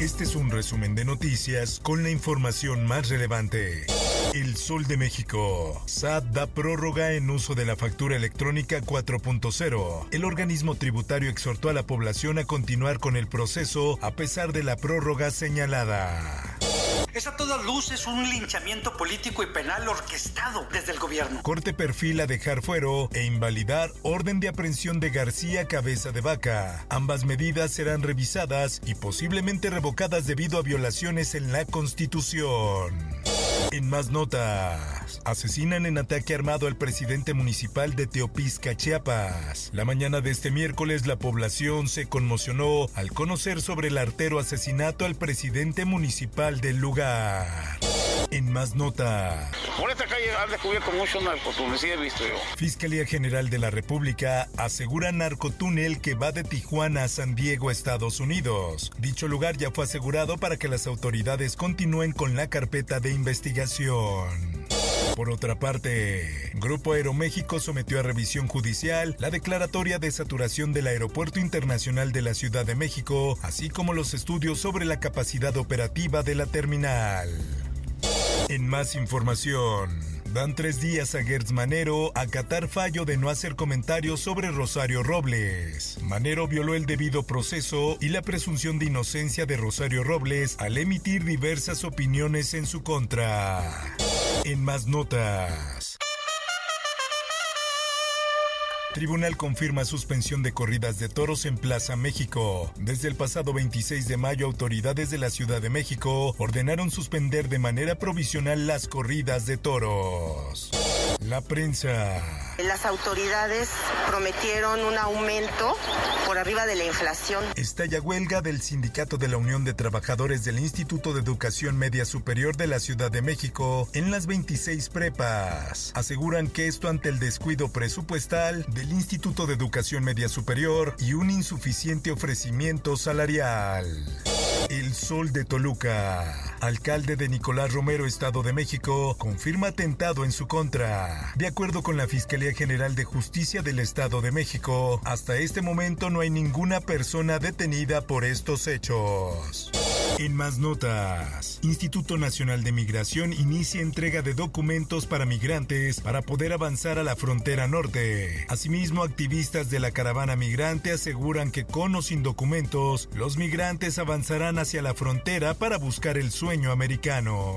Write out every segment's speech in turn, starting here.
Este es un resumen de noticias con la información más relevante. El Sol de México. SAT da prórroga en uso de la factura electrónica 4.0. El organismo tributario exhortó a la población a continuar con el proceso a pesar de la prórroga señalada. Es a todas luces un linchamiento político y penal orquestado desde el gobierno. Corte perfil a dejar fuero e invalidar orden de aprehensión de García Cabeza de Vaca. Ambas medidas serán revisadas y posiblemente revocadas debido a violaciones en la Constitución. En más notas, asesinan en ataque armado al presidente municipal de Teopisca, Chiapas. La mañana de este miércoles la población se conmocionó al conocer sobre el artero asesinato al presidente municipal del lugar. En más notas. Por esta calle han descubierto mucho narcotuneles, he visto yo. Fiscalía General de la República asegura narcotúnel que va de Tijuana a San Diego, Estados Unidos. Dicho lugar ya fue asegurado para que las autoridades continúen con la carpeta de investigación. Por otra parte, Grupo Aeroméxico sometió a revisión judicial la declaratoria de saturación del Aeropuerto Internacional de la Ciudad de México, así como los estudios sobre la capacidad operativa de la terminal. En más información, dan tres días a Gertz Manero a acatar fallo de no hacer comentarios sobre Rosario Robles. Manero violó el debido proceso y la presunción de inocencia de Rosario Robles al emitir diversas opiniones en su contra. En más notas. Tribunal confirma suspensión de corridas de toros en Plaza México. Desde el pasado 26 de mayo, autoridades de la Ciudad de México ordenaron suspender de manera provisional las corridas de toros. La prensa. Las autoridades prometieron un aumento por arriba de la inflación. Estalla huelga del Sindicato de la Unión de Trabajadores del Instituto de Educación Media Superior de la Ciudad de México en las 26 prepas. Aseguran que esto ante el descuido presupuestal del Instituto de Educación Media Superior y un insuficiente ofrecimiento salarial. El Sol de Toluca. Alcalde de Nicolás Romero, Estado de México, confirma atentado en su contra. De acuerdo con la Fiscalía General de Justicia del Estado de México, hasta este momento no hay ninguna persona detenida por estos hechos. En más notas, Instituto Nacional de Migración inicia entrega de documentos para migrantes para poder avanzar a la frontera norte. Asimismo, activistas de la caravana migrante aseguran que con o sin documentos, los migrantes avanzarán hacia la frontera para buscar el sueño americano.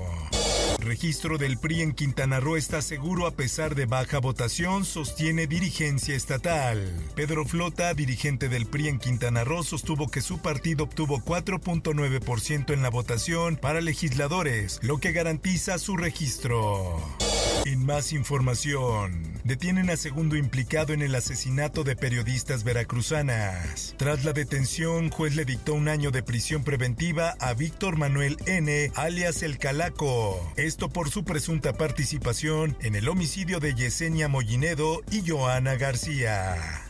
Registro del PRI en Quintana Roo está seguro a pesar de baja votación, sostiene dirigencia estatal. Pedro Flota, dirigente del PRI en Quintana Roo, sostuvo que su partido obtuvo 4.9% en la votación para legisladores, lo que garantiza su registro. En más información, detienen a segundo implicado en el asesinato de periodistas veracruzanas. Tras la detención, juez le dictó un año de prisión preventiva a Víctor Manuel N., alias El Calaco. Esto por su presunta participación en el homicidio de Yesenia Mollinedo y Joana García.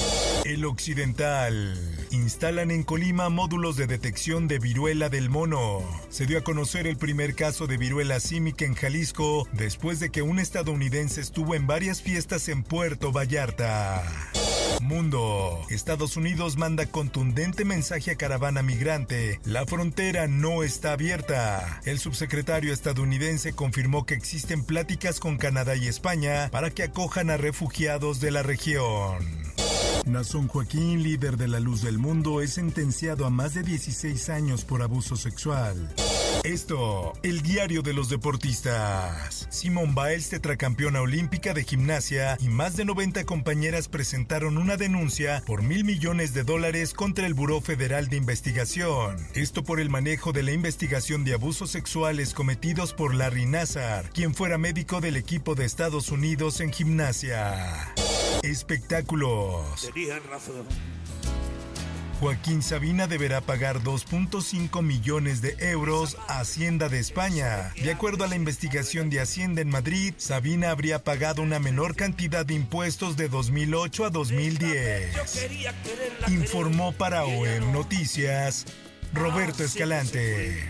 El Occidental. Instalan en Colima módulos de detección de viruela del mono. Se dio a conocer el primer caso de viruela símica en Jalisco después de que un estadounidense estuvo en varias fiestas en Puerto Vallarta. Mundo. Estados Unidos manda contundente mensaje a caravana migrante. La frontera no está abierta. El subsecretario estadounidense confirmó que existen pláticas con Canadá y España para que acojan a refugiados de la región. Nazón Joaquín, líder de la luz del mundo, es sentenciado a más de 16 años por abuso sexual. Esto, el diario de los deportistas. Simone Biles, tetracampeona olímpica de gimnasia, y más de 90 compañeras presentaron una denuncia por mil millones de dólares contra el Buró Federal de Investigación. Esto por el manejo de la investigación de abusos sexuales cometidos por Larry Nassar, quien fuera médico del equipo de Estados Unidos en gimnasia. Espectáculos. Joaquín Sabina deberá pagar 2.5 millones de euros a Hacienda de España. De acuerdo a la investigación de Hacienda en Madrid, Sabina habría pagado una menor cantidad de impuestos de 2008 a 2010. Informó para OEM Noticias Roberto Escalante.